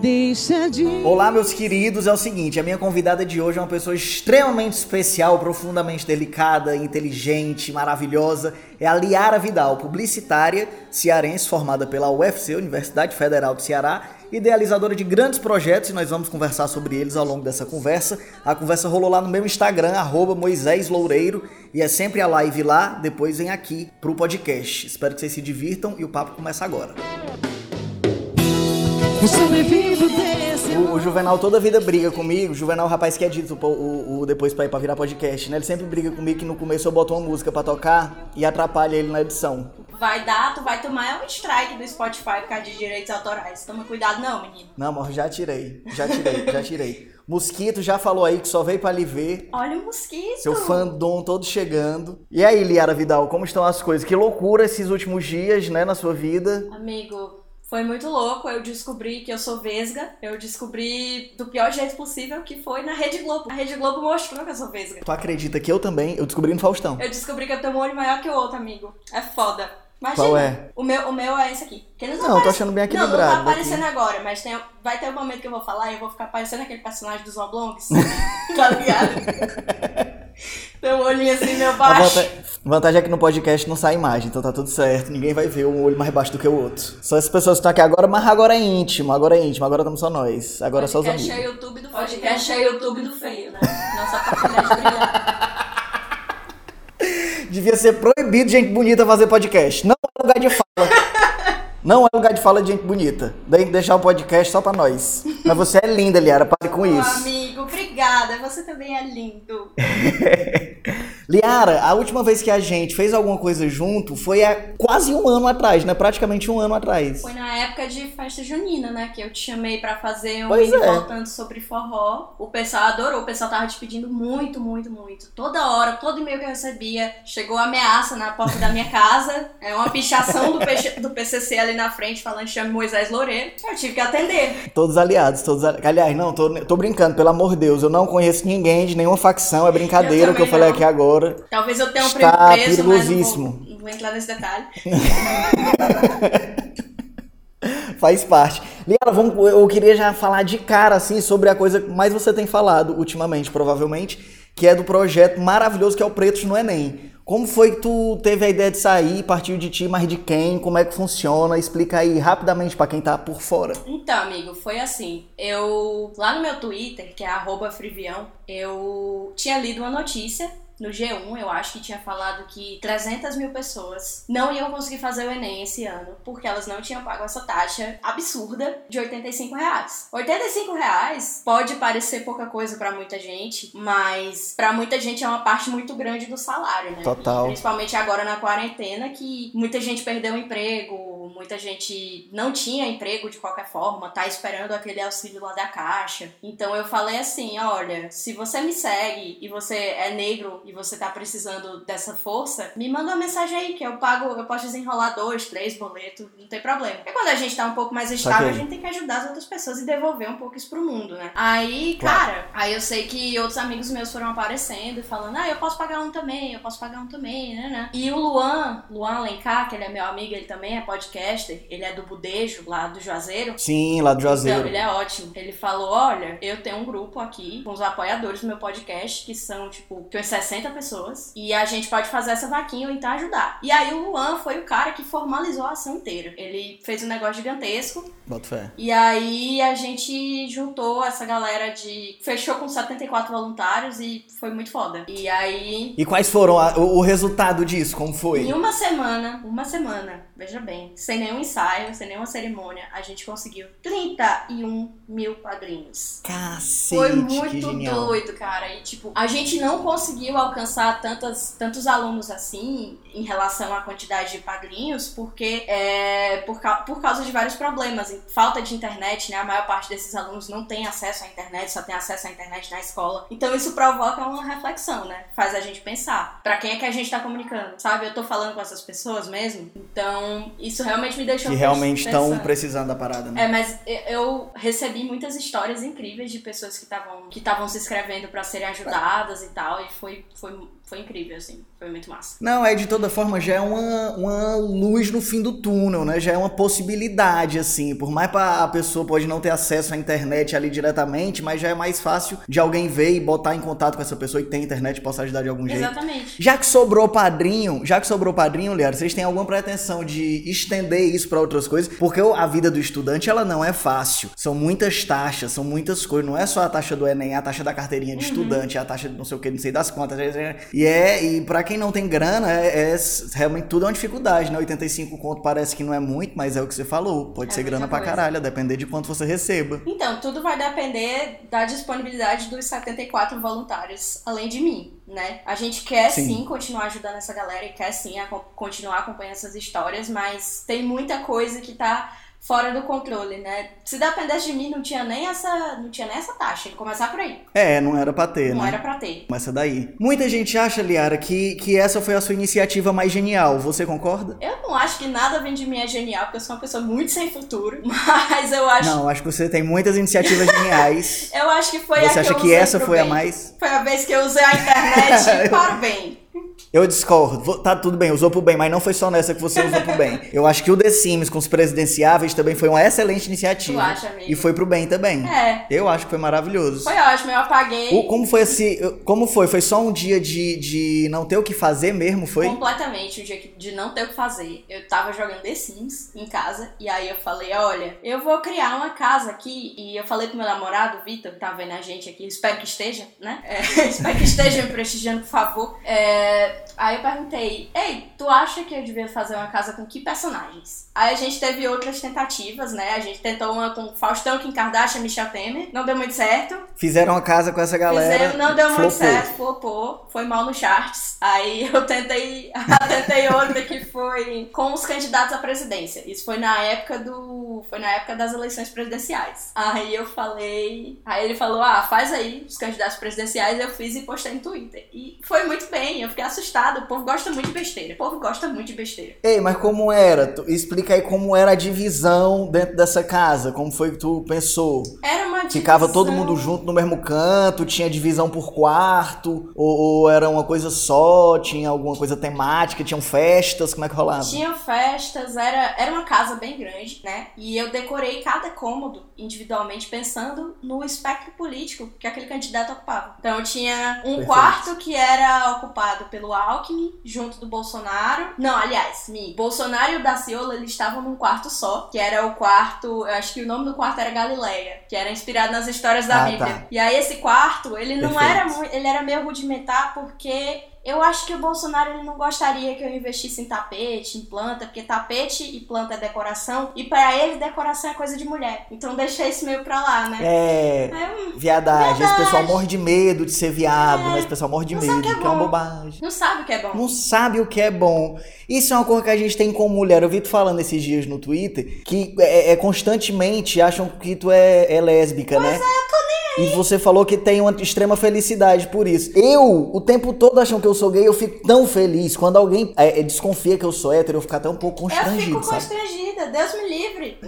deixa de. Olá, meus queridos. É o seguinte: a minha convidada de hoje é uma pessoa extremamente especial, profundamente delicada, inteligente, maravilhosa. É a Liara Vidal, publicitária cearense formada pela UFC, Universidade Federal do Ceará, idealizadora de grandes projetos e nós vamos conversar sobre eles ao longo dessa conversa. A conversa rolou lá no meu Instagram, arroba Moisés Loureiro, e é sempre a live lá, depois vem aqui pro podcast. Espero que vocês se divirtam e o papo começa agora. O, o Juvenal toda a vida briga comigo. O Juvenal é o rapaz que edita o, o, o depois pra ir pra virar podcast, né? Ele sempre briga comigo que no começo eu boto uma música pra tocar e atrapalha ele na edição. Vai dar, tu vai tomar um strike do Spotify por causa de direitos autorais. Toma cuidado não, menino. Não, amor, já tirei. Já tirei, já tirei. Mosquito já falou aí que só veio pra lhe ver. Olha o mosquito. Seu fandom todo chegando. E aí, Liara Vidal, como estão as coisas? Que loucura esses últimos dias, né, na sua vida. Amigo, foi muito louco. Eu descobri que eu sou vesga. Eu descobri do pior jeito possível, que foi na Rede Globo. A Rede Globo mostrou que eu sou vesga. Tu acredita que eu também? Eu descobri no Faustão. Eu descobri que eu tenho um olho maior que o outro, amigo. É foda. Imagina. Qual é? O meu, o meu é esse aqui. Que não, tá Não, eu tô achando bem Não, não equilibrado tá aparecendo aqui. agora, mas tem, vai ter um momento que eu vou falar e eu vou ficar parecendo aquele personagem dos oblongs. tá ligado? tem um olhinho assim, meu A baixo. vanta- vantagem é que no podcast não sai imagem, então tá tudo certo. Ninguém vai ver um olho mais baixo do que o outro. Só as pessoas que estão aqui agora, mas agora é íntimo, agora é íntimo, agora estamos só nós. Agora é só os Podcast é amigos. YouTube do Podcast é YouTube do feio, né? Nossa oportunidade de brilhar. Devia ser proibido gente bonita fazer podcast. Não é lugar de fala. Não é lugar de fala de gente bonita. Daí deixar o podcast só pra nós. Mas você é linda, Liara, pare com Ô, isso. amigo, obrigada. Você também é lindo. Liara, a última vez que a gente fez alguma coisa junto foi há quase um ano atrás, né? Praticamente um ano atrás. Foi na época de festa junina, né? Que eu te chamei pra fazer um Pois é. voltando sobre forró. O pessoal adorou, o pessoal tava te pedindo muito, muito, muito. Toda hora, todo e-mail que eu recebia, chegou ameaça na porta da minha casa. É uma pichação do, PC do PCC ali na frente falando chame Moisés Loureiro. Eu tive que atender. Todos aliados, todos ali- Aliás, não, tô, tô brincando, pelo amor de Deus. Eu não conheço ninguém de nenhuma facção, é brincadeira o que eu falei não. aqui agora. Talvez eu tenha um primo preso, perigosíssimo. mas não vou, não vou entrar nesse detalhe. Faz parte. Liara, vamos, eu queria já falar de cara, assim, sobre a coisa que mais você tem falado ultimamente, provavelmente, que é do projeto maravilhoso que é o Pretos no Enem. Como foi que tu teve a ideia de sair? Partiu de ti, mas de quem? Como é que funciona? Explica aí rapidamente pra quem tá por fora. Então, amigo, foi assim. Eu, lá no meu Twitter, que é frivião, eu tinha lido uma notícia no G1, eu acho que tinha falado que 300 mil pessoas não iam conseguir fazer o Enem esse ano, porque elas não tinham pago essa taxa absurda de 85 reais. 85 reais pode parecer pouca coisa pra muita gente, mas pra muita gente é uma parte muito grande do salário, né? Total. Principalmente agora na quarentena, que muita gente perdeu o emprego, muita gente não tinha emprego de qualquer forma, tá esperando aquele auxílio lá da caixa. Então eu falei assim: olha, se você me segue e você é negro e você tá precisando dessa força, me manda uma mensagem aí que eu pago, eu posso desenrolar dois, três boletos, não tem problema. Porque quando a gente tá um pouco mais estável, a gente tem que ajudar as outras pessoas e devolver um pouco isso pro mundo, né? Aí, Claro. cara, aí eu sei que outros amigos meus foram aparecendo e falando, ah, eu posso pagar um também, eu posso pagar um também, né, né? E o Luan, Luan Alencar, que ele é meu amigo, ele também é podcaster, ele é do Budejo, lá do Juazeiro. Sim, lá do Então, Juazeiro. ele é ótimo. Ele falou: olha, eu tenho um grupo aqui com os apoiadores do meu podcast, que são, tipo, que umas 60 pessoas. E a gente pode fazer essa vaquinha ou então ajudar. E aí o Luan foi o cara que formalizou a ação inteira. Ele fez um negócio gigantesco. Bota fé. E aí a gente juntou essa galera de. Fechou com 74 voluntários e foi muito foda. E aí. E quais foram a- o, resultado disso? Como foi? Em uma semana, uma semana, veja bem, sem nenhum ensaio, sem nenhuma cerimônia, a gente conseguiu 31 mil padrinhos. Cacete, Foi muito doido, cara. E, tipo, a gente não conseguiu alcançar tantas, tantos alunos assim em relação à quantidade de padrinhos, porque é por, por causa de vários problemas. Falta de internet, né? A maior parte desses alunos não tem acesso à internet, só tem acesso à internet na escola. Então isso provoca uma reflexão, né? Faz a gente pensar. Pra quem é que a gente tá comunicando? Sabe? Eu tô falando com essas pessoas mesmo? Então, isso realmente me deixou Que realmente estão precisando da parada, né? É, mas eu- recebi muitas histórias incríveis de pessoas que estavam que estavam se inscrevendo pra serem ajudadas e tal, e foi, foi, foi incrível, assim. Foi muito massa. Não, é de toda forma já é uma, uma luz no fim do túnel, né? Já é uma possibilidade, assim. Por mais pra, a pessoa pode não ter acesso à internet ali diretamente, mas já é mais fácil de alguém ver e botar em contato com essa pessoa que tem internet e possa ajudar de algum jeito. Exatamente. Já que sobrou padrinho, já que sobrou padrinho, Liara, vocês têm alguma pretensão de estender isso pra outras coisas? Porque a vida do estudante, ela não é fácil. São muitas taxas, são muitas coisas. Não é só a taxa do Enem, é a taxa da carteirinha de estudante, é a taxa de não sei o que, não sei das contas. E é, e pra quem não tem grana, é, é realmente tudo é uma dificuldade, né? 85 conto parece que não é muito, mas é o que você falou. Pode É ser grana pra coisa. caralho, a depender de quanto você receba. Então, tudo vai depender da disponibilidade dos 74 voluntários, além de mim, né? A gente quer Sim. sim, continuar ajudando essa galera e quer sim aco- continuar acompanhando essas histórias, mas tem muita coisa que tá fora do controle, né? Se dependesse de mim, não tinha nem essa, não tinha nem essa taxa. Começar por aí. É, não era pra ter, Não né? era pra ter. Começa daí. Muita gente acha, Liara, que, que essa foi a sua iniciativa mais genial. Você concorda? Eu não acho que nada vem de mim é genial, porque eu sou uma pessoa muito sem futuro, mas eu acho Não, acho que você tem muitas iniciativas geniais. Eu acho que foi a Você que acha que essa foi a bem. mais? Foi a vez que eu usei a internet para o bem. Eu discordo. Tá tudo bem, usou pro bem, mas não foi só nessa que você usou pro bem. Eu acho que o The Sims com os presidenciáveis também foi uma excelente iniciativa. Tu acha, amigo? E foi pro bem também. É, Eu acho que foi maravilhoso. foi ótimo, eu apaguei O- como foi esse. Como foi? Foi só um dia de, de não ter o que fazer mesmo? Foi? completamente o dia de não ter o que fazer. Eu tava jogando The Sims em casa, e aí eu falei, olha, eu vou criar uma casa aqui, e eu falei pro meu namorado, Vitor, que tá vendo a gente aqui, espero que esteja, né? É, espero que esteja me prestigiando, por favor. É, aí eu perguntei, ei, tu acha que eu devia fazer uma casa com que personagens? Aí a gente teve outras tentativas, né? A gente tentou uma com Faustão, Kim Kardashian, Michel Temer, não deu muito certo. Fizeram uma casa com essa galera. Fizemos, não deu muito flopou. certo, flopou, foi mal no charts. Aí eu tentei, tentei outra que foi com os candidatos à presidência. Isso foi na época do, foi na época das eleições presidenciais. Aí eu falei, aí ele falou: "Ah, faz aí os candidatos presidenciais". Eu fiz e postei no Twitter. E foi muito bem, eu fiquei assustada. O povo gosta muito de besteira. O povo gosta muito de besteira. Ei, mas como era? Tu- explica aí como era a divisão dentro dessa casa. Como foi que tu pensou? Era uma Ficava divisão- todo mundo junto no mesmo canto? Tinha divisão por quarto? Ou, ou era uma coisa só? Tinha alguma coisa temática? Tinham festas? Como é que rolava? Tinha festas, era, era uma casa bem grande, né? E eu decorei cada cômodo individualmente pensando no espectro político que aquele candidato ocupava. Então tinha um Perfeito. quarto que era ocupado pelo Alckmin, junto do Bolsonaro. Não, aliás, me, Bolsonaro e o Daciolo, eles estavam num quarto só, que era o quarto, eu acho que o nome do quarto era Galileia, que era inspirado nas histórias da Ah, Bíblia. tá. E aí esse quarto, ele não Perfeito. era muito, ele era meio rudimentar porque eu acho que o Bolsonaro ele não gostaria que eu investisse em tapete, em planta, porque tapete e planta é decoração, e pra ele decoração é coisa de mulher. Então deixei isso meio pra lá, né? É. Aí eu, Viadagem. Esse pessoal morre de medo de ser viado, É. né? Esse pessoal morre de Não medo, sabe o que é que é uma bobagem. não sabe o que é bom. Não sabe o que é bom. Isso é uma coisa que a gente tem com mulher. Eu vi tu falando esses dias no Twitter que é, é constantemente acham que tu é, é lésbica, né? é, E você falou que tem uma extrema felicidade por isso. Eu, o tempo todo acham que eu sou gay, eu fico tão feliz. Quando alguém é, é, desconfia que eu sou hétero, eu fico até um pouco Eu fico constrangido, sabe? constrangida, Deus me livre.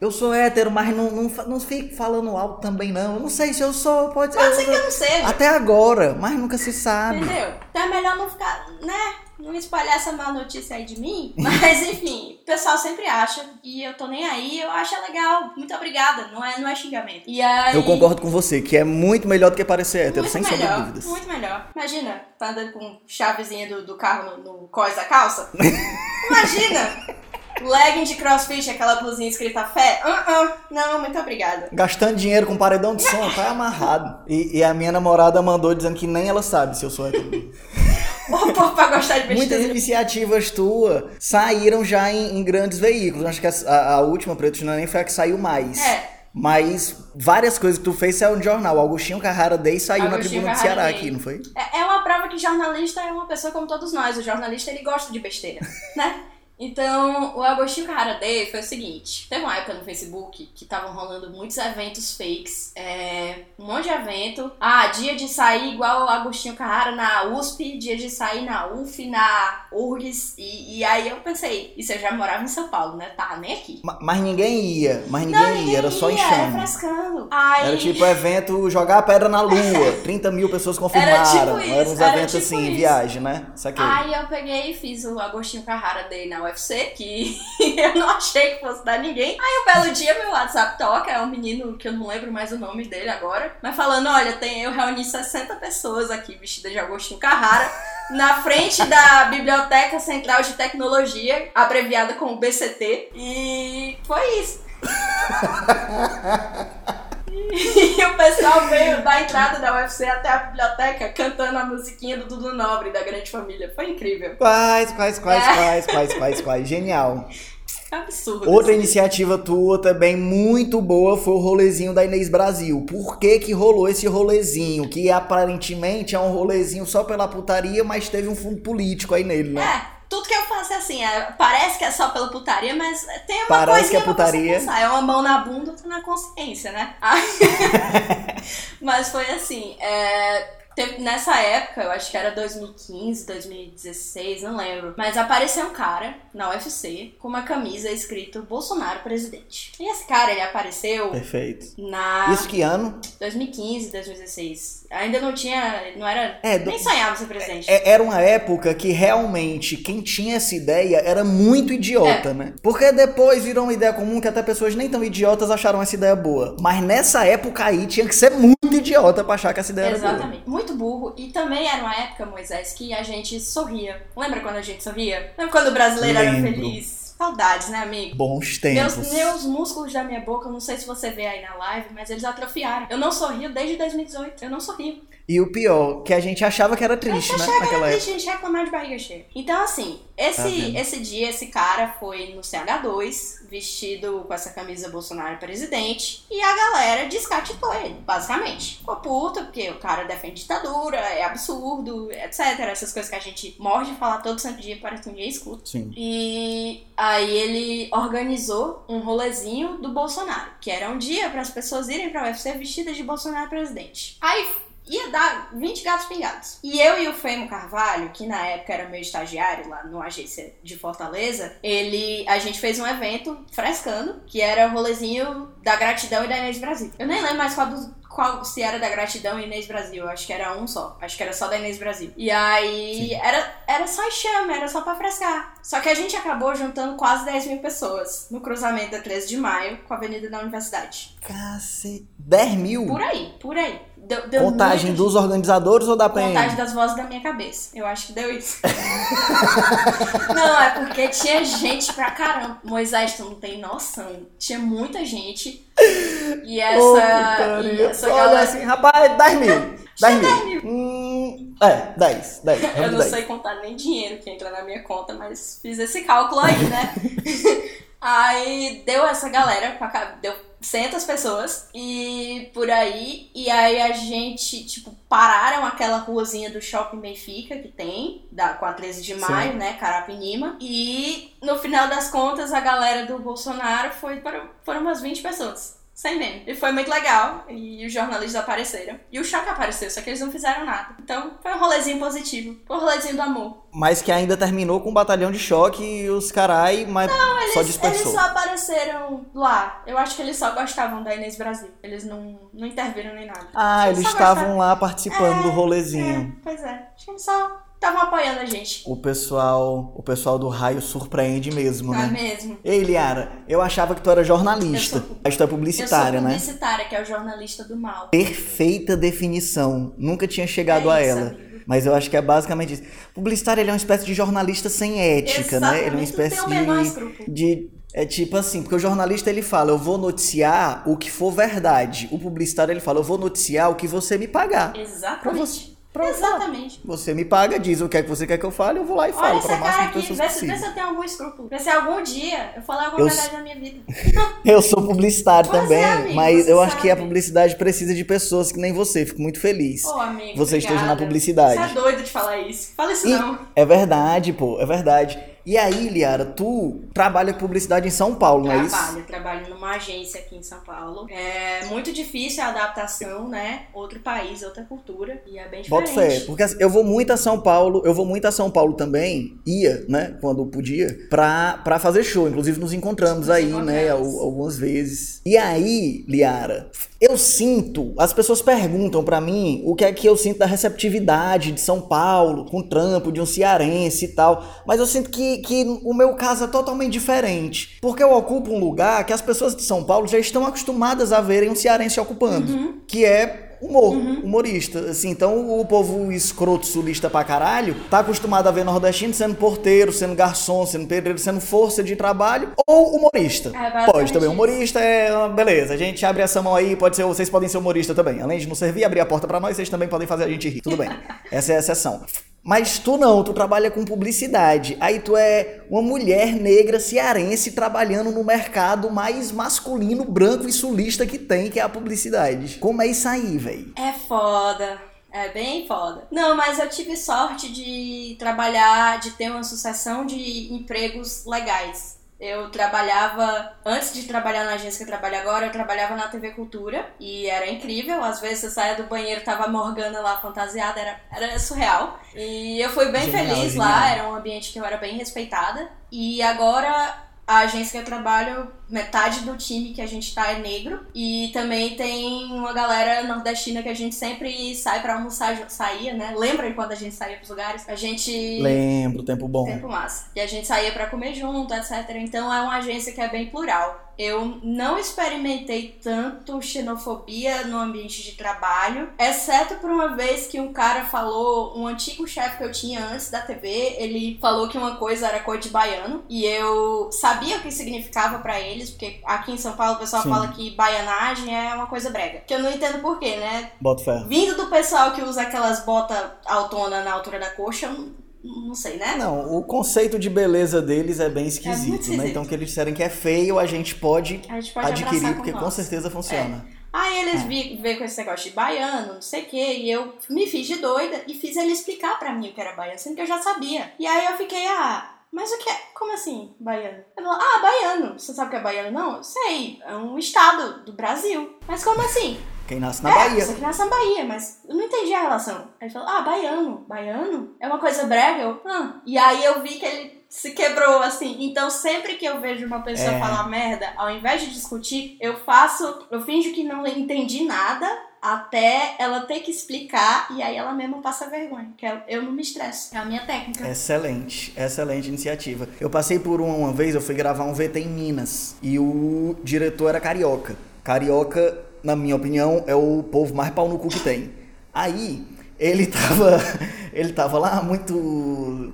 Eu sou hétero, mas não, não, não fico falando alto também, não. Eu não sei se eu sou, pode ser. Pode ser que eu não seja. Até agora, mas nunca se sabe. Entendeu? Então é melhor não ficar, né? Não espalhar essa má notícia aí de mim. Mas enfim, o pessoal sempre acha. E eu tô nem aí, eu acho legal. Muito obrigada. Não é, não é xingamento. E aí, Eu concordo com você, que é muito melhor do que parecer hétero, Muito sem sombra de melhor, dúvidas. muito melhor. Imagina, tá andando com chavezinha do, do carro no, no cós da calça. Imagina! Legging de crossfit, aquela blusinha escrita fé. Ah, ah, não, muito obrigada. Gastando dinheiro com paredão de som, tá amarrado. E, e a minha namorada mandou dizendo que nem ela sabe se eu sou hétero. O povo pra gostar de Muitas besteira. iniciativas tuas saíram já em, em grandes veículos. Acho que a, a- última, Preto nem foi a que saiu mais. É. Mas várias coisas que tu fez saiu no jornal. O Agostinho Carrara Day saiu na Tribuna do Carrara Ceará Day. aqui, não foi? É, é uma prova que jornalista é uma pessoa como todos nós. O jornalista, ele gosta de besteira, né? Então, o Agostinho Carrara Day foi o seguinte: teve uma época no Facebook que estavam rolando muitos eventos fakes, é, um monte de evento. Ah, dia de sair igual o Agostinho Carrara na USP, dia de sair na UF, na URGS. E, e aí eu pensei, isso eu já morava em São Paulo, né? Tá, nem aqui. Ma- Mas ninguém ia, mas ninguém, Não, ia, era só Era enxame. frescando. Aí, Era tipo evento jogar a pedra na lua. 30 mil pessoas confirmaram. tipo isso, Eram uns era eventos tipo assim, isso. viagem, né? Saquei. Aí eu peguei e fiz o Agostinho Carrara Day na UFC, que eu não achei que fosse dar ninguém. Aí um belo dia meu WhatsApp toca, é um menino que eu não lembro mais o nome dele agora, mas falando, olha, tem, eu reuni 60 pessoas aqui vestidas de Agostinho Carrara, na frente da Biblioteca Central de Tecnologia, abreviada como BCT, e foi isso. E o pessoal veio da entrada da UFC até a biblioteca cantando a musiquinha do Dudu Nobre da Grande Família. Foi incrível. Quais, quais, quais, É. quais, quais, quais, quais. Genial. Absurdo. Outra assim. iniciativa tua também muito boa foi o rolezinho da Inês Brasil. Por que que rolou esse rolezinho? Que aparentemente é um rolezinho só pela putaria, mas teve um fundo político aí nele, né? É, tudo que eu faço é assim, é, parece que é só pela putaria, mas tem uma Parece que é putaria. É uma mão na bunda, outra na consciência, né? Mas foi assim, é, teve- nessa época, eu acho que era 2015, 2016, não lembro. Mas apareceu um cara na UFC com uma camisa escrito Bolsonaro presidente. E esse cara, ele apareceu Perfeito. na Isso que ano? 2015, 2016. Ainda não tinha, não era, É, do- nem sonhava ser presidente. É- Era uma época que realmente quem tinha essa ideia era muito É. idiota, né? Porque depois virou uma ideia comum que até pessoas nem tão idiotas acharam essa ideia boa. Mas nessa época aí tinha que ser muito idiota pra achar que essa ideia era boa. Exatamente. Muito burro. E também era uma época, Moisés, que a gente sorria. Lembra quando a gente sorria? Lembra quando o brasileiro era Lembro. feliz? Saudades, né, amigo? Bons Meus, tempos. meus músculos da minha boca, não sei se você vê aí na live, mas eles atrofiaram. Eu não sorrio desde 2018. Eu não sorrio. E o pior, que a gente achava que era triste, né? Chega Naquela a época. gente reclamar de barriga cheia. Então, assim, Tá esse, vendo? esse dia, esse cara foi no CH2, vestido com essa camisa Bolsonaro presidente, e a galera descatitou ele, basicamente. Ficou puta, porque o cara defende ditadura, é absurdo, etc. Essas coisas que a gente morre de falar todo santo dia, parece que ninguém escuta. Sim. E aí ele organizou um rolezinho do Bolsonaro, que era um dia para as pessoas irem pra UFC vestidas de Bolsonaro presidente. Aí ia dar 20 gatos pingados. E eu e o Femo Carvalho, que na época era meu estagiário lá no agência de Fortaleza, ele a gente fez um evento frescando, que era o rolezinho da gratidão e da Inês Brasil. Eu nem lembro mais qual dos qual se era da gratidão e Inês Brasil, acho que era um só. Acho que era só da Inês Brasil. E aí era, era só enxame, era só pra frescar. Só que a gente acabou juntando quase 10 mil pessoas no cruzamento da 13 de maio com a Avenida da Universidade. Cacete. 10 mil? Por aí, por aí. Deu, deu Contagem dos organizadores ou da PM? Contagem das vozes da minha cabeça. Eu acho que deu isso. não, é porque tinha gente pra caramba. Moisés, tu não tem noção. Tinha muita gente. E essa. Ô, e essa Olha galera. assim, rapaz, 10 mil. 10 10 mil. Hum, é, 10. 10. Eu não 10. sei contar nem dinheiro que entra na minha conta, mas fiz esse cálculo aí, né? aí deu essa galera, pra deu 100 pessoas e por aí. E aí a gente, tipo, pararam aquela ruazinha do Shopping Benfica que tem, da, com a 13 de maio, né? Carapinima. E no final das contas, a galera do Bolsonaro foi para, foram umas 20 pessoas. Sem meme. E foi muito legal. E os jornalistas apareceram. E o Choque apareceu, só que eles não fizeram nada. Então foi um rolezinho positivo. Foi um rolezinho do amor. Mas que ainda terminou com um batalhão de choque e os carai, mas só Eles, dispersou. eles só apareceram lá. Eu acho que eles só gostavam da Inês Brasil. Eles não, não interviram nem nada. Ah, eles só estavam gostavam. lá participando do É, rolezinho. pois é. Acho que eles só estavam apoiando a gente. O pessoal, o pessoal do raio surpreende mesmo, é né? mesmo? Ei, Liara, eu achava que tu era jornalista. Eu sou- Mas tu é Eu publicitária, sou né? publicitária, que é o jornalista do mal. Perfeita definição. Nunca tinha chegado É a isso, ela. amigo. Mas eu acho que é basicamente isso. Publicitário ele é uma espécie de jornalista sem ética, né? Ele é uma Exatamente, espécie de, de. É tipo assim, porque o jornalista ele fala, eu vou noticiar o que for verdade. O publicitário ele fala, eu vou noticiar o que você me pagar. Pra Exatamente. Pra- Exatamente. Você me paga, diz o que é que você quer que eu fale, eu vou lá e Olha falo essa para o máximo cara aqui, vê se, vê se eu tenho algum escrúpulo. Vê se algum dia eu falar alguma Eu verdade na minha vida. Eu sou publicitário Pois é, também, amigo, mas você eu acho que a sabe. publicidade precisa de pessoas que nem você. Fico muito feliz. Ô, amigo, Você esteja na obrigada. publicidade. Você é doido de falar isso. Fala isso E- não. É verdade, pô, é verdade. E aí, Liara, tu trabalha publicidade em São Paulo, não é isso? Trabalho, trabalho numa agência aqui em São Paulo. É muito difícil a adaptação, né? Outro país, outra cultura. E é bem Bota diferente. fé, porque assim, eu vou muito a São Paulo, eu vou muito a São Paulo também, ia, né, quando podia, pra, pra fazer show. Inclusive nos encontramos Nos aí, né, encontramos. al- algumas vezes. E aí, Liara, eu sinto, as pessoas perguntam pra mim o que é que eu sinto da receptividade de São Paulo, com o trampo de um cearense e tal, mas eu sinto que, que o meu caso é totalmente diferente, porque eu ocupo um lugar que as pessoas de São Paulo já estão acostumadas a verem um cearense ocupando, que é humor, humorista. Assim, então o povo escroto sulista pra caralho tá acostumado a ver nordestino sendo porteiro, sendo garçom, sendo pedreiro, sendo força de trabalho ou humorista. É, pode também. Humorista é. Beleza, a gente abre essa mão aí, pode ser, vocês podem ser humorista também. Além de não servir, abrir a porta pra nós, vocês também podem fazer a gente rir. Tudo bem. Essa é a exceção. Mas tu não, tu trabalha com publicidade. Aí tu é uma mulher negra cearense trabalhando no mercado mais masculino, branco e sulista que tem, que é a publicidade. Como é isso aí, véi? É foda. É bem foda. Não, mas eu tive sorte de trabalhar, de ter uma sucessão de empregos legais. Eu trabalhava, antes de trabalhar na agência que eu trabalho agora, eu trabalhava na TV Cultura e era incrível. Às vezes eu saía do banheiro, tava a Morgana lá fantasiada, era, era surreal. E eu fui bem Genial, feliz genial. lá, era um ambiente que eu era bem respeitada. E agora a agência que eu trabalho, metade do time que a gente tá é negro. E também tem uma galera nordestina que a gente sempre sai pra almoçar, saía, né? Lembra quando a gente saía pros lugares? A gente. Lembro, tempo bom. Tempo massa. E a gente saía pra comer junto, etc. Então é uma agência que é bem plural. Eu não experimentei tanto xenofobia no ambiente de trabalho, exceto por uma vez que um cara falou, um antigo chefe que eu tinha antes da TV, ele falou que uma coisa era cor de baiano e eu sabia o que significava pra eles, porque aqui em São Paulo o pessoal Sim. fala que baianagem é uma coisa brega. Que eu não entendo por quê, né? Bota fé. Vindo do pessoal que usa aquelas botas autonas na altura da coxa, eu não, sei, né? Não, o conceito de beleza deles é bem esquisito, né? esquisito. Então que eles disserem que é feio, a gente pode, A gente pode adquirir, porque com nós. certeza funciona. Aí eles É. veio com esse negócio de baiano, não sei o quê, e eu me fiz de doida e fiz ele explicar pra mim o que era baiano, sendo que eu já sabia. E aí eu fiquei, ah, mas o que é? Como assim, baiano? Ele falou, ah, baiano. Você sabe o que é baiano? Não, eu sei, é um estado do Brasil. Mas como assim? Quem nasce na é, Bahia. Você que nasce na Bahia, mas eu não entendi a relação. Aí ele falou, ah, baiano. Baiano? É uma coisa brega? Eu, ah. E aí eu vi que ele se quebrou, assim. Então sempre que eu vejo uma pessoa É. falar merda, ao invés de discutir, eu faço, eu finjo que não entendi nada até ela ter que explicar e aí ela mesma passa vergonha. Que eu, eu não me estresso. É a minha técnica. Excelente, excelente iniciativa. Eu passei por uma, uma vez, eu fui gravar um VT em Minas e o diretor era carioca. Carioca, na minha opinião, é o povo mais pau no cu que tem. Aí ele tava, ele tava lá muito,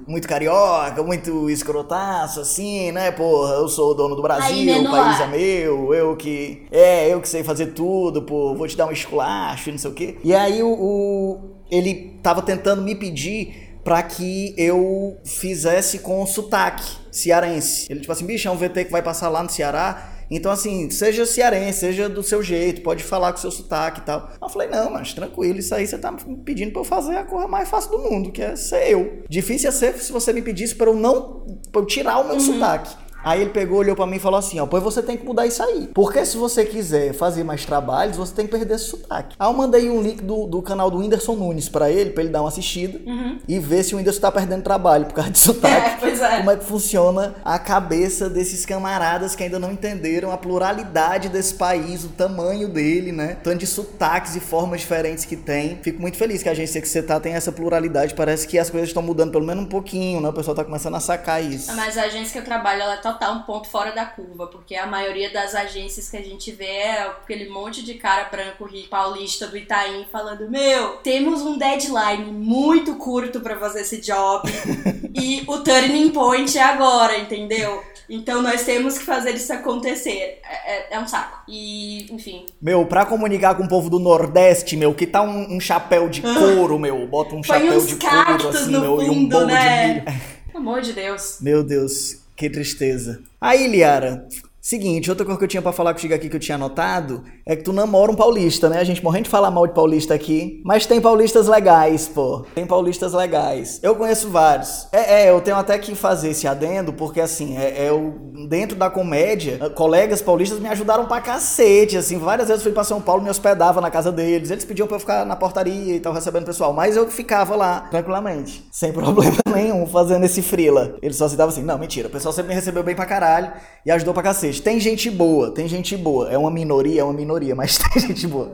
muito carioca, muito escrotaço, assim, né? Porra, eu sou o dono do Brasil, Aí, o menor. país é meu, eu que, é, eu que sei fazer tudo, pô, vou te dar um esculacho, não sei o quê. E aí o, o- ele tava tentando me pedir pra que eu fizesse com sotaque cearense. Ele tipo assim, bicho, é um VT que vai passar lá no Ceará, então assim, seja cearense, seja do seu jeito, pode falar com seu sotaque e tal. Eu falei, não, mas tranquilo, isso aí você tá me pedindo pra eu fazer a coisa mais fácil do mundo, que é ser eu. Difícil ia ser se você me pedisse pra eu não, pra eu tirar o meu sotaque. Aí ele pegou, olhou pra mim e falou assim, ó, pois você tem que mudar isso aí. Porque se você quiser fazer mais trabalhos, você tem que perder esse sotaque. Aí eu mandei um link do, do canal do Whindersson Nunes pra ele, pra ele dar uma assistida e ver se o Whindersson tá perdendo trabalho por causa de sotaque. É, pois é. Como é que funciona a cabeça desses camaradas que ainda não entenderam a pluralidade desse país, o tamanho dele, né? Tanto de sotaques e formas diferentes que tem. Fico muito feliz que a agência que você tá tem essa pluralidade. Parece que as coisas estão mudando pelo menos um pouquinho, né? O pessoal tá começando a sacar isso. Mas a agência que eu trabalho, ela é total um ponto fora da curva, porque a maioria das agências que a gente vê é aquele monte de cara branco rico paulista do Itaim falando: Meu, temos um deadline muito curto pra fazer esse job e o turning point é agora, entendeu? Então nós temos que fazer isso acontecer. É, é- é um saco. E, enfim. Meu, pra comunicar com o povo do Nordeste, meu, que tá um, um chapéu de couro, meu. Bota um Põe chapéu uns de couro cactos assim, no meu, e um fundo, bolo né? de milho. Pelo amor de Deus. Meu Deus, que tristeza. Aí, Liara, Seguinte, outra coisa que eu tinha para falar contigo aqui que eu tinha anotado é que tu namora um paulista, né? A gente morrendo de falar mal de paulista aqui. Mas tem paulistas legais, pô. Tem paulistas legais. Eu conheço vários. É, é eu tenho até que fazer esse adendo, porque assim, é, é eu, dentro da comédia, colegas paulistas me ajudaram pra cacete, assim. Várias vezes fui pra São Paulo, me hospedava na casa deles. Eles pediam pra eu ficar na portaria e tal, recebendo pessoal. Mas eu ficava lá, tranquilamente. Sem problema nenhum, fazendo esse frila. Eles só se davam assim, não, mentira. O pessoal sempre me recebeu bem pra caralho e ajudou pra cacete. Tem gente boa, tem gente boa. É uma minoria, é uma minoria, mas tem gente boa.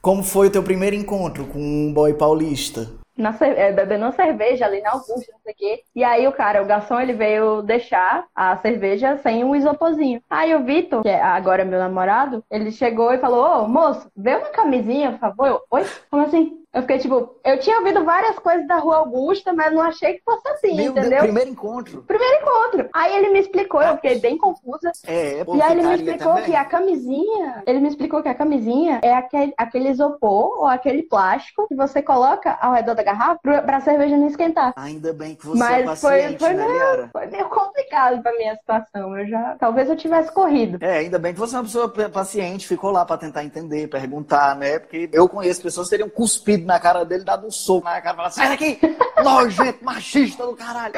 Como foi o teu primeiro encontro com um boy paulista? Na, é, bebendo uma cerveja ali na Augusta, não sei o quê. E aí o cara, o garçom, ele veio deixar a cerveja sem um isoporzinho. Aí o Vitor, que é agora meu namorado, ele chegou e falou, ô moço, vê uma camisinha, por favor. Eu, Oi? Como assim? Eu fiquei tipo, eu tinha ouvido várias coisas da Rua Augusta, mas não achei que fosse assim, Meu entendeu? Primeiro encontro. Primeiro encontro. Aí ele me explicou, eu fiquei bem confusa. É, E aí ele me explicou também. que a camisinha, ele me explicou que a camisinha é aquele, aquele isopor ou aquele plástico que você coloca ao redor da garrafa pra, pra cerveja não esquentar. Ainda bem que você mas é paciente, foi, foi né, meio, foi meio complicado pra minha situação. Eu já, talvez eu tivesse corrido. É, ainda bem que você é uma pessoa paciente, ficou lá pra tentar entender, perguntar, né? Porque eu conheço pessoas que teriam cuspido na cara dele, dado um soco na cara e falar: sai daqui, nojento, machista do caralho.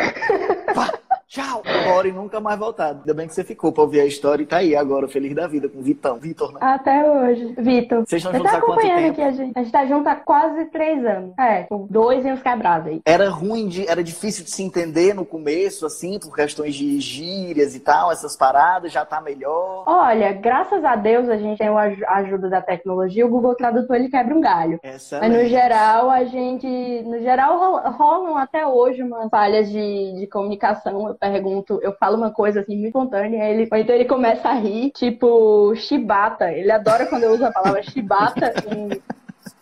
Tchau. Embora e nunca mais voltado. Ainda bem que você ficou pra ouvir a história e tá aí agora, feliz da vida, com o Vitão. Vitor, né? Até hoje. Vitor. Vocês estão juntos tá há quanto tempo? Aqui a, gente. a gente tá junto há quase três anos. É, com dois e uns quebrados aí. Era ruim, de, era difícil de se entender no começo, assim, por questões de gírias e tal, essas paradas, já tá melhor? Olha, graças a Deus a gente tem a ajuda da tecnologia, o Google Tradutor ele quebra um galho. Excelente. Mas no geral, a gente, no geral, rolam até hoje umas falhas de, de comunicação. Pergunto, eu falo uma coisa assim muito espontânea, ele, ou então ele começa a rir, tipo chibata. Ele adora quando eu uso a palavra chibata em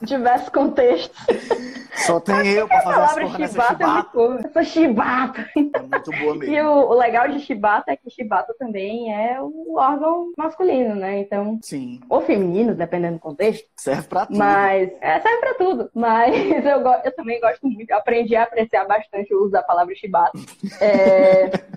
diversos contextos. Só tem eu pra fazer as porra nessa chibata. Eu sou chibata. É muito boa mesmo. E o, o, legal de chibata é que chibata também é o órgão masculino, né? Então, Sim. ou feminino, dependendo do contexto. Serve pra tudo. Mas, é, serve pra tudo. Mas eu, eu também gosto muito, eu aprendi a apreciar bastante o uso da palavra chibata. É...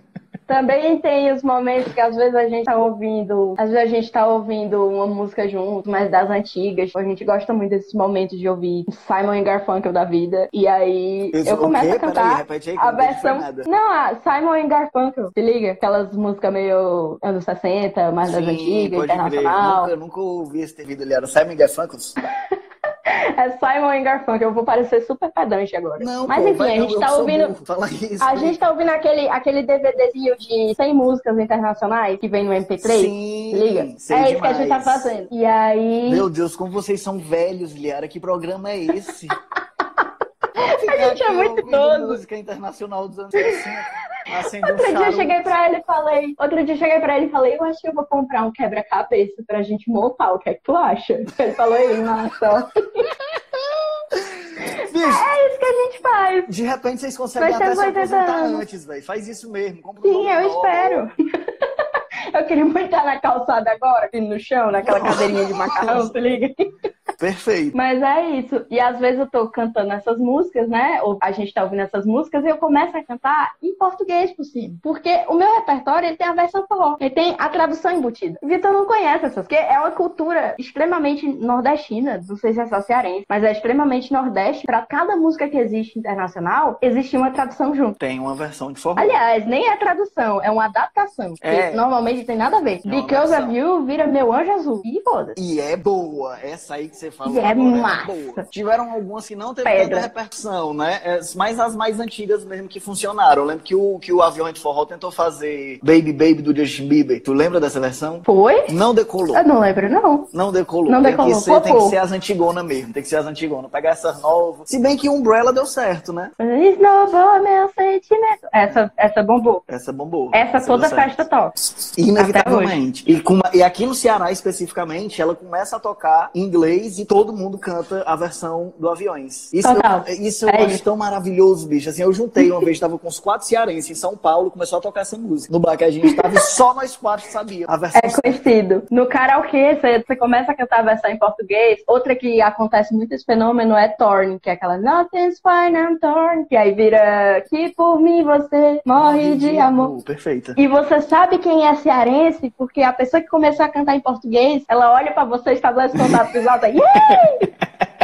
Também tem os momentos que às vezes a gente tá ouvindo, às vezes a gente tá ouvindo uma música junto, mas das antigas. A gente gosta muito desses momentos de ouvir Simon e Garfunkel da vida. E aí Isso, eu começo a cantar aí, aí, a versão. Não, a Simon e Garfunkel, se liga? Aquelas músicas meio anos 60, mais Sim, das antigas, internacional. Nunca, nunca ouvi esse vídeo ali, era Simon e Garfunkel. É Simon e Garfunkel. Eu vou parecer super pedante agora. Não, Mas pô, enfim, vai, a gente não, tá ouvindo. Isso, a gente tá ouvindo aquele, aquele DVDzinho de 100 músicas internacionais que vem no MP3. Sim, liga? é demais. isso que a gente tá fazendo. E aí. Meu Deus, como vocês são velhos, Liara. Que programa é esse? a gente é muito todo. música internacional dos anos 60. Outro um dia eu cheguei pra ele e falei. Outro dia eu cheguei pra ele e falei, eu acho que eu vou comprar um quebra-cabeça pra gente montar. O que é que tu acha? Ele falou aí, massa. Bicho, é isso que a gente faz. De repente vocês conseguem até se aposentar antes, velho. Faz isso mesmo. Compra Sim, eu espero. eu queria muito estar na calçada agora, no chão, naquela cadeirinha de macarrão, tu liga? Perfeito. Mas é isso. E às vezes eu tô cantando essas músicas, né? Ou a gente tá ouvindo essas músicas e eu começo a cantar em português por cima. Porque o meu repertório, ele tem a versão forró. Ele tem a tradução embutida. O Vitor não conhece essas, porque é uma cultura extremamente nordestina. Não sei se é só cearense, mas é extremamente nordeste. Pra cada música que existe internacional, existe uma tradução junto. Tem uma versão de forró. Aliás, nem é tradução, é uma adaptação. É. Normalmente tem nada a ver. É Because of You vira meu anjo azul. E foda E é boa. Essa aí que você você falou. E é massa. É Tiveram algumas que não teve tanta repercussão, né? É, mas as mais antigas mesmo que funcionaram. Eu lembro que o, que o Avião de Forró tentou fazer Baby Baby do Justin Bieber. Tu lembra dessa versão? Foi? Não decolou. Eu não lembro, não. Não decolou. Não decolou. Tem que ser, tem que ser as antigonas mesmo. Tem que ser as antigonas. Pegar essas novas. Se bem que Umbrella deu certo, né? Esnobou meu sentimento. Essa, essa bombou. Essa bombou. Essa, essa toda festa toca. Inevitavelmente. E, com, e aqui no Ceará especificamente, ela começa a tocar inglês e todo mundo canta a versão do Aviões. Isso, Total. eu, isso eu É acho isso. tão maravilhoso, bicho. Assim, eu juntei uma vez, tava com os quatro cearenses em São Paulo, começou a tocar essa música. No bar que a gente tava e só nós quatro sabíamos a versão. É conhecido. No karaokê, você, você começa a cantar a versão em português. Outra que acontece muito esse fenômeno é Torn, que é aquela Nothing's fine, I'm torn. Que aí vira que por mim você morre de amor. Perfeita. E você sabe quem é cearense, porque a pessoa que começou a cantar em português, ela olha pra você, estabelece contato visual, tá, yeah! Woo!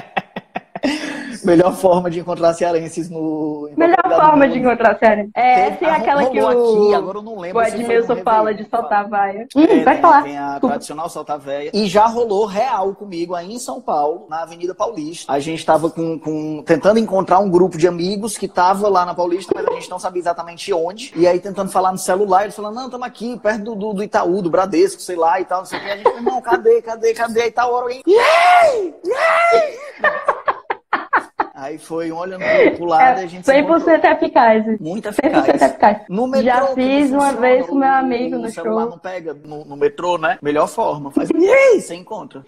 Melhor forma de encontrar cearenses no. Melhor forma de encontrar cearense. É, essa é aquela que o, aqui, agora eu não lembro o Edmilson fala de soltar vaia. É, Hum, tem- vai falar. Tem a tradicional Salta Véia. E já rolou real comigo aí em São Paulo, na Avenida Paulista. A gente tava com, com- tentando encontrar um grupo de amigos que tava lá na Paulista, mas a gente não sabia exatamente onde. E aí tentando falar no celular, eles falando, não, estamos aqui, perto do, do, do Itaú, do Bradesco, sei lá e tal, não sei o que. A gente, não, cadê, cadê, cadê? Aí tá a hora alguém. Yay! Yay! Aí foi um olhando pro, lado e a É gente se encontrou. 100% eficaz. Muito 100% eficaz. eficaz. No metrô, Já como fiz uma funciona, vez com meu amigo no o celular show. não pega no, no metrô, né? Melhor forma. Faz e aí, você encontra.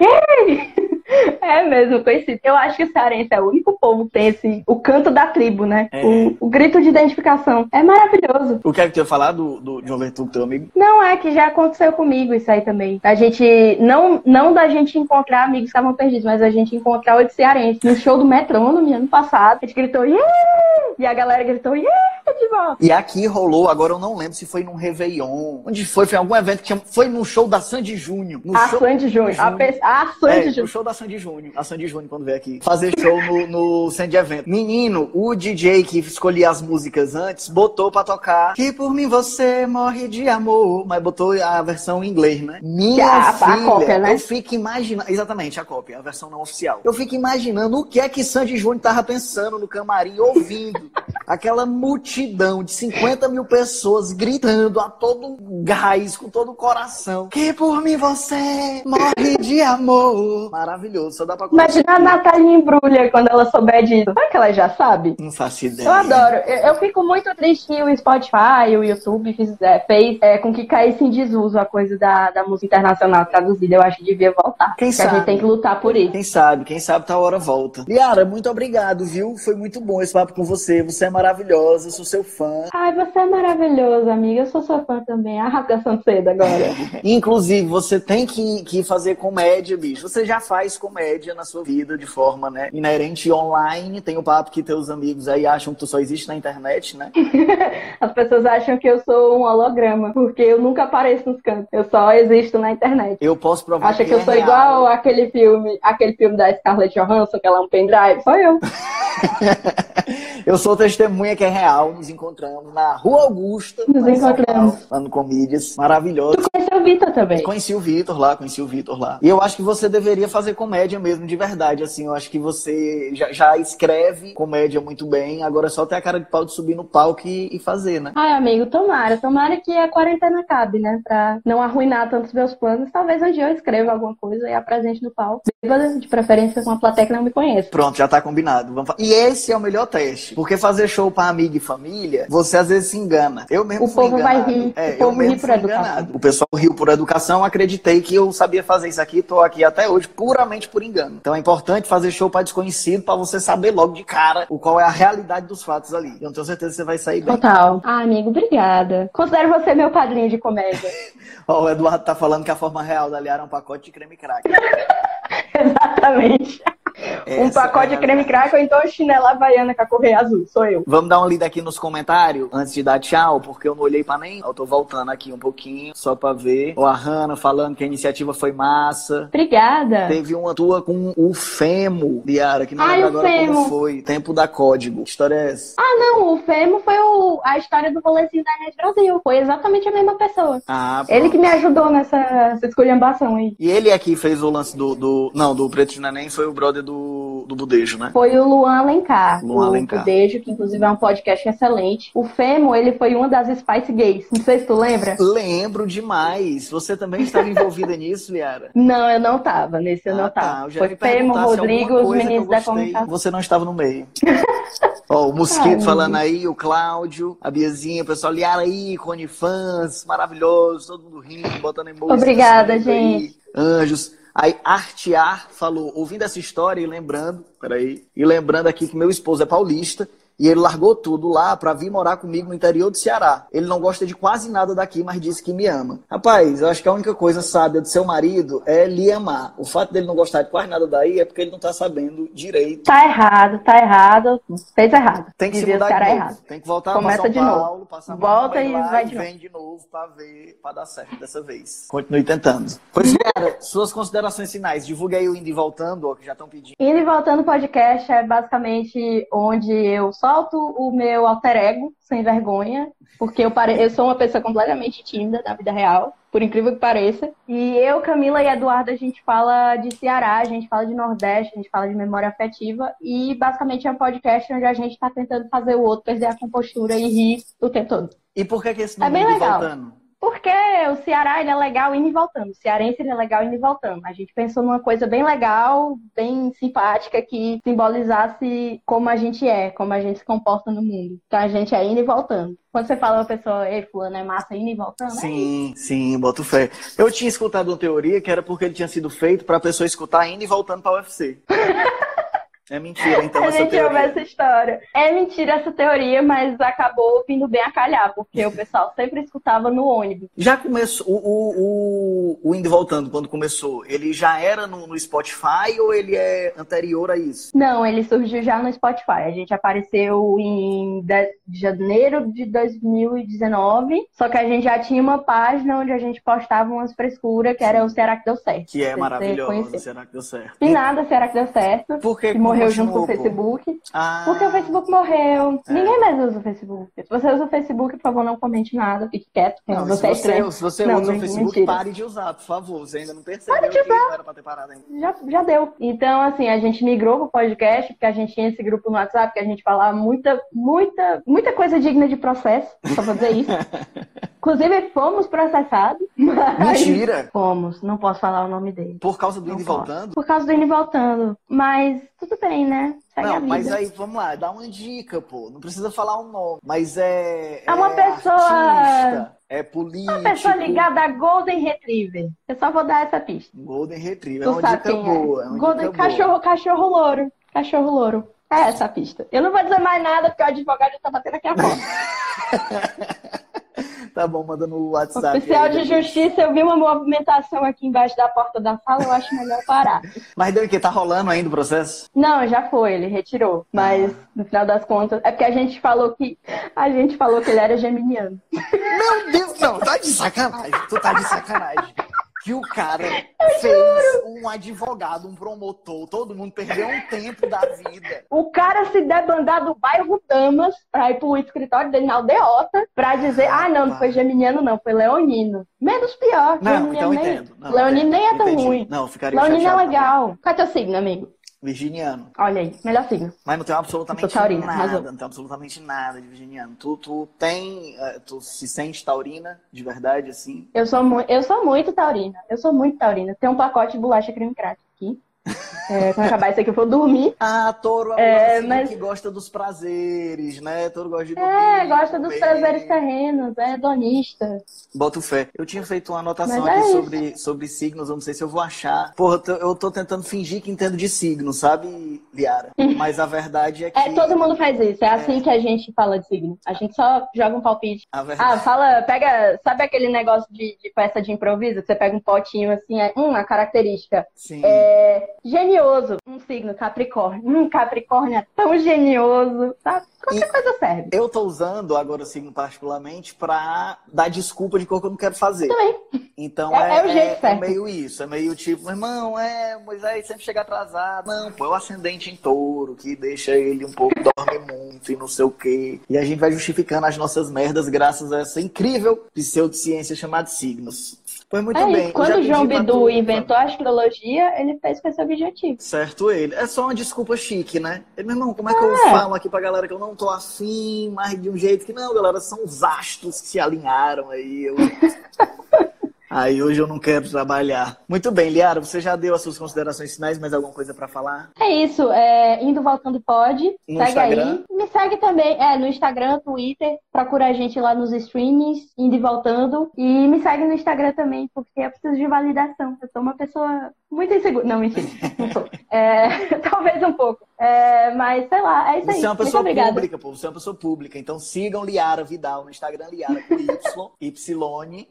É mesmo, conhecido. Eu acho que o cearense é o único povo que tem esse, o canto da tribo, né? É. O, o grito de identificação. É maravilhoso. O que é que tu ia falar do, do João Vertugo, teu amigo? Não, é que já aconteceu comigo isso aí também. A gente, não, não da gente encontrar amigos que estavam perdidos, mas a gente encontrar oito cearenses. No show do Metrônomo, ano passado, a gente gritou, yeah! E a galera gritou, yeah, de volta. E aqui rolou, agora eu não lembro se foi num Réveillon. Onde foi? Foi em algum evento que tinha, foi no show da Sandy Júnior. A show... Sandy Júnior. A, pe- a É, Sandy no Júnior. show da Sandy Júnior. A Sandy Júnior, quando veio aqui. Fazer show no, no Sandy Evento. Menino, o DJ que escolhia as músicas antes, botou pra tocar Que por mim você morre de amor. Mas botou a versão em inglês, né? Minha A- a filha, cópia, né? eu fico imaginando... Exatamente, a cópia, a versão não oficial. Eu fico imaginando o que é que Sandy Júnior tava pensando no camarim, ouvindo. Aquela multidão de 50 mil pessoas gritando a todo gás, com todo o coração. Que por mim você morre de amor. Maravilhoso, só dá pra Imagina a Natália embrulha quando ela souber disso. Será que ela já sabe? Não faço ideia. Eu adoro. Eu, eu fico muito triste que o Spotify, o YouTube fiz- é, fez é, com que caísse em desuso a coisa da, da música internacional traduzida. Eu acho que devia voltar. Quem Porque a sabe? gente tem que lutar por isso. Quem sabe, quem sabe tá a hora volta. Liara, muito obrigado, viu? Foi muito bom esse papo com você. Você é maravilhosa, eu sou seu fã. Ai, você é maravilhoso, amiga. Eu sou sua fã também. A rasgação cedo agora. Inclusive, você tem que, que fazer comédia, bicho. Você já faz comédia na sua vida de forma, né, inerente online. Tem o papo que teus amigos aí acham que tu só existe na internet, né? As pessoas acham que eu sou um holograma, porque eu nunca apareço nos cantos. Eu só existo na internet. Eu posso provar Acha que é eu sou real. igual aquele filme, aquele filme da Scarlett Johansson, que ela é um pendrive? Sou eu. Eu sou testemunha que é real. Nos encontramos na Rua Augusta. Nos encontramos. Lá no Comídias. Maravilhoso. Conhece o Vitor também. Conheci o Vitor lá, conheci o Vitor lá. E eu acho que você deveria fazer comédia mesmo, de verdade. Assim, eu acho que você já, já escreve comédia muito bem. Agora é só ter a cara de pau de subir no palco e, e fazer, né? Ai, amigo, tomara. Tomara que a quarentena acabe, né? Pra não arruinar tantos meus planos. Talvez um dia eu escreva alguma coisa e apresente no palco. De preferência com uma plateia que não me conhece. Pronto, já tá combinado. Vamos E esse é o melhor teste. Porque fazer show pra amigo e família, você às vezes se engana. Eu mesmo O povo vai enganado. rir. É, O povo ri por educação. enganado. O pessoal riu por educação, acreditei que eu sabia fazer isso aqui, tô aqui até hoje puramente por engano. Então é importante fazer show pra desconhecido pra você saber logo de cara o qual é a realidade dos fatos ali. Eu tenho certeza que você vai sair bem. Total. Ah, amigo, obrigada. Considero você meu padrinho de comédia. Ó, o Eduardo tá falando que a forma real da Liara é um pacote de creme crack. Exatamente. Um Essa pacote é de creme crack ou então chinela havaiana com a correia azul. Sou eu. Vamos dar uma lida aqui nos comentários antes de dar tchau, porque eu não olhei pra nem. Eu tô voltando aqui um pouquinho, só pra ver. Ó, a Hanna falando que a iniciativa foi massa. Obrigada. Teve uma tua com o Femo, Liara, que não Ai, lembro agora como Femo. foi. Tempo da Código. Que história é essa? Ah, não, o Femo foi o- a história do rolezinho da Net Brasil. Foi exatamente a mesma pessoa. Ah, Ele pronto. que me ajudou nessa, nessa esculhambação aí. E ele aqui fez o lance do, do. Não, do Preto de Neném foi o brother do, do Budejo, né? Foi o Luan Alencar. Luan o Alencar. Budejo, que inclusive é um podcast excelente. O Femo, ele foi uma das Spice Gays. Não sei se tu lembra. Lembro demais. Você também estava envolvida nisso, Liara? Não, eu não tava. Nesse eu Ah, não tá. tava. Eu já Foi Femo, Rodrigo, os meninos da comunicação. Você não estava no meio. Ó, o Mosquito falando aí, o Cláudio, a Biazinha, o pessoal, Liara aí, Cone fãs, maravilhoso, todo mundo rindo, botando emoji. Obrigada, sorrindo aí. gente. Anjos. Aí Artear falou, ouvindo essa história e lembrando, peraí, e lembrando aqui que meu esposo é paulista, e ele largou tudo lá para vir morar comigo no interior do Ceará. Ele não gosta de quase nada daqui, mas disse que me ama. Rapaz, eu acho que a única coisa sábia do seu marido é lhe amar. O fato dele não gostar de quase nada daí é porque ele não tá sabendo direito. Tá errado, tá errado. Fez errado. Tem que se mudar de novo. errado. Tem que voltar Começa pra São de Paulo, novo. passar Volta e vai de novo. vem de novo pra ver, pra dar certo dessa vez. Continue tentando. Pois, cara, suas considerações finais. Divulgue aí o Indo e Voltando, ó, que já estão pedindo. Indo e voltando podcast é basicamente onde eu solto o meu alter ego, sem vergonha, porque eu, pare... eu sou uma pessoa completamente tímida na vida real, por incrível que pareça. E eu, Camila e Eduardo, a gente fala de Ceará, a gente fala de Nordeste, a gente fala de memória afetiva, e basicamente é um podcast onde a gente está tentando fazer o outro perder a compostura e rir o tempo todo. E por que, que esse É nome bem Indo e legal. Voltando? Porque o Ceará ele é legal indo e voltando. O cearense ele é legal indo e voltando. A gente pensou numa coisa bem legal, bem simpática, que simbolizasse como a gente é, como a gente se comporta no mundo. Então a gente é indo e voltando. Quando você fala uma pessoa, ei, fulano, é massa indo e voltando? Sim, sim, boto fé. Eu tinha escutado uma teoria que era porque ele tinha sido feito pra pessoa escutar indo e voltando pra UFC. É mentira, então, a essa gente ouve teoria. essa história. É mentira essa teoria, mas acabou vindo bem a calhar, porque o pessoal sempre escutava no ônibus. Já começou, o, o, o, o Indo Voltando, quando começou, ele já era no, no Spotify ou ele é anterior a isso? Não, ele surgiu já no Spotify. A gente apareceu em de- janeiro de 2019, só que a gente já tinha uma página onde a gente postava umas frescuras, que era o Será que deu certo? Que é maravilhoso, será que deu certo? E nada, será que deu certo? Por que Que que morreu junto com o? Facebook. Ah, Porque o Facebook morreu. É. Ninguém mais usa o Facebook. Se você usa o Facebook, por favor, não comente nada, fique quieto. Não, você se é você, estranho. se você Não, usa o Facebook, mentira. pare de usar, por favor. Você ainda não percebeu ter parado ainda. Já, já deu. Então, assim, a gente migrou pro podcast, porque a gente tinha esse grupo no WhatsApp, que a gente falava muita, muita, muita coisa digna de processo, só vou dizer isso. Inclusive, fomos processados. Mentira! Fomos, não posso falar o nome dele. Por causa do Não Indo e. Voltando? Por causa do indo e voltando. Mas tudo bem, né? Segue a Não, mas aí, vamos lá, dá uma dica, pô. Não precisa falar o nome. Mas é. É uma pessoa- Artista, é político. Uma pessoa ligada a Golden Retriever. Eu só vou dar essa pista. Golden Retriever. É Tu uma sabe dica quem boa. É é. uma Golden dica boa. cachorro, cachorro louro. Cachorro louro. É essa a pista. Eu não vou dizer mais nada, porque o advogado já tá batendo aqui a porta. Tá bom, manda no WhatsApp. Oficial de justiça, eu vi uma movimentação aqui embaixo da porta da sala, eu acho melhor parar. Mas deu o quê? Tá rolando ainda o processo? Não, já foi, ele retirou. Mas no final das contas, é porque a gente falou que a gente falou que ele era geminiano. Meu Deus, não, tá de sacanagem. Tu tá de sacanagem. Que o cara fez um advogado, um promotor, todo mundo perdeu um tempo da vida. O cara se debandar do bairro Damas pra ir pro escritório dele na aldeota pra dizer, ah, não, não foi geminiano, não, foi leonino. Menos pior. Não, então nem- entendo. Não, Leonino entendo, nem é tão entendi. ruim. Não, ficaria Leonino é legal. Qual é teu signo, amigo? Virginiano. Olha aí, melhor signo. Mas não tem absolutamente sou taurina, nada, arrasou. não tem absolutamente nada de virginiano. Tu, tu tem, eh, tu se sente taurina, de verdade, assim? Eu sou, eu sou muito taurina. Eu sou muito taurina. Tem um pacote de bolacha creme crack aqui. É, quando acabar isso aqui, eu vou dormir. Ah, touro é, É, mas- que gosta dos prazeres, né? Touro gosta de dormir. É, gosta dos comer. prazeres terrenos, é hedonista. Boto fé. Eu tinha feito uma anotação Mas é aqui isso. sobre, sobre signos, eu não sei se eu vou achar. Porra, eu tô, tentando fingir que entendo de signos, sabe, Liara? Mas a verdade é que. É, todo mundo faz isso. É assim que a gente fala de signo. A gente só joga um palpite. Ah, fala, pega, sabe aquele negócio de, de peça de improviso? Você pega um potinho assim, é, hum, a característica. Sim. É, genioso, um signo, Capricórnio. Hum, Capricórnio é tão genioso, sabe? Qualquer E- coisa serve. Eu tô usando agora o signo particularmente pra dar desculpa de coisa que eu não quero fazer. Também. Então É- é, é é meio isso. É meio tipo, meu irmão, é, Moisés sempre chega atrasado. Não, pô, é o ascendente em touro, que deixa ele um pouco, dorme muito e não sei o quê. E a gente vai justificando as nossas merdas graças a essa incrível pseudociência chamada signos. Pois muito é bem. isso. eu Quando João Bidu tu- inventou a astrologia, ele fez com esse objetivo. Certo ele. É só uma desculpa chique, né? Ele, meu irmão, como é que eu É. falo aqui pra galera que eu não tô afim, mas de um jeito que não, galera, são os astros que se alinharam aí. Eu... Aí hoje eu não quero trabalhar. Muito bem, Liara, você já deu as suas considerações finais, mais alguma coisa para falar? É isso, é, indo voltando pode. No segue Instagram. aí. Me segue também, é, no Instagram, Twitter, procura a gente lá nos streamings, indo e voltando. E me segue no Instagram também, porque eu preciso de validação. Eu sou uma pessoa muito insegura. Não, mentira, não sou. É, talvez um pouco. É, mas sei lá, é isso aí. Você é uma pessoa pública, pô. Você é uma pessoa pública. Então sigam Liara Vidal no Instagram, Liara com Y, Y.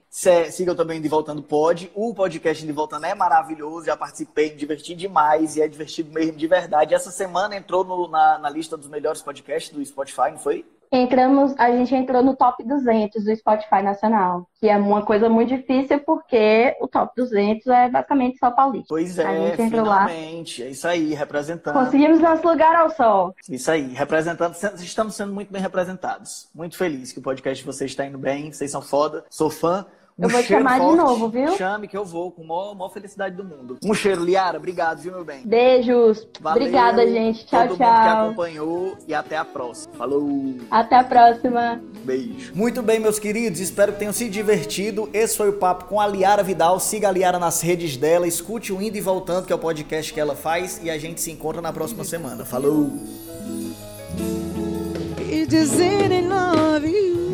Sigam também De Voltando Pod. O podcast De Voltando é maravilhoso. Já participei, me diverti demais. E é divertido mesmo, de verdade. Essa semana entrou no, na, na lista dos melhores podcasts do Spotify, não foi? Entramos, a gente entrou no top 200 do Spotify nacional, que é uma coisa muito difícil porque o top 200 é basicamente só paulista. Pois é, a gente entrou finalmente, lá. é isso aí, representando. Conseguimos nosso lugar ao sol. Isso aí, representando, estamos sendo muito bem representados. Muito feliz que o podcast de vocês está indo bem, vocês são foda, sou fã. Um eu vou te chamar forte. de novo, viu? Chame que eu vou, com a maior, maior, felicidade do mundo. Um cheiro, Liara. Obrigado, viu, meu bem? Beijos. Valeu, Obrigada, gente. Tchau, todo tchau. Mundo que acompanhou e até a próxima. Falou. Até a próxima. Beijo. Muito bem, meus queridos. Espero que tenham se divertido. Esse foi o papo com a Liara Vidal. Siga a Liara nas redes dela. Escute o Indo e Voltando, que é o podcast que ela faz. E a gente se encontra na próxima semana. Falou. love you.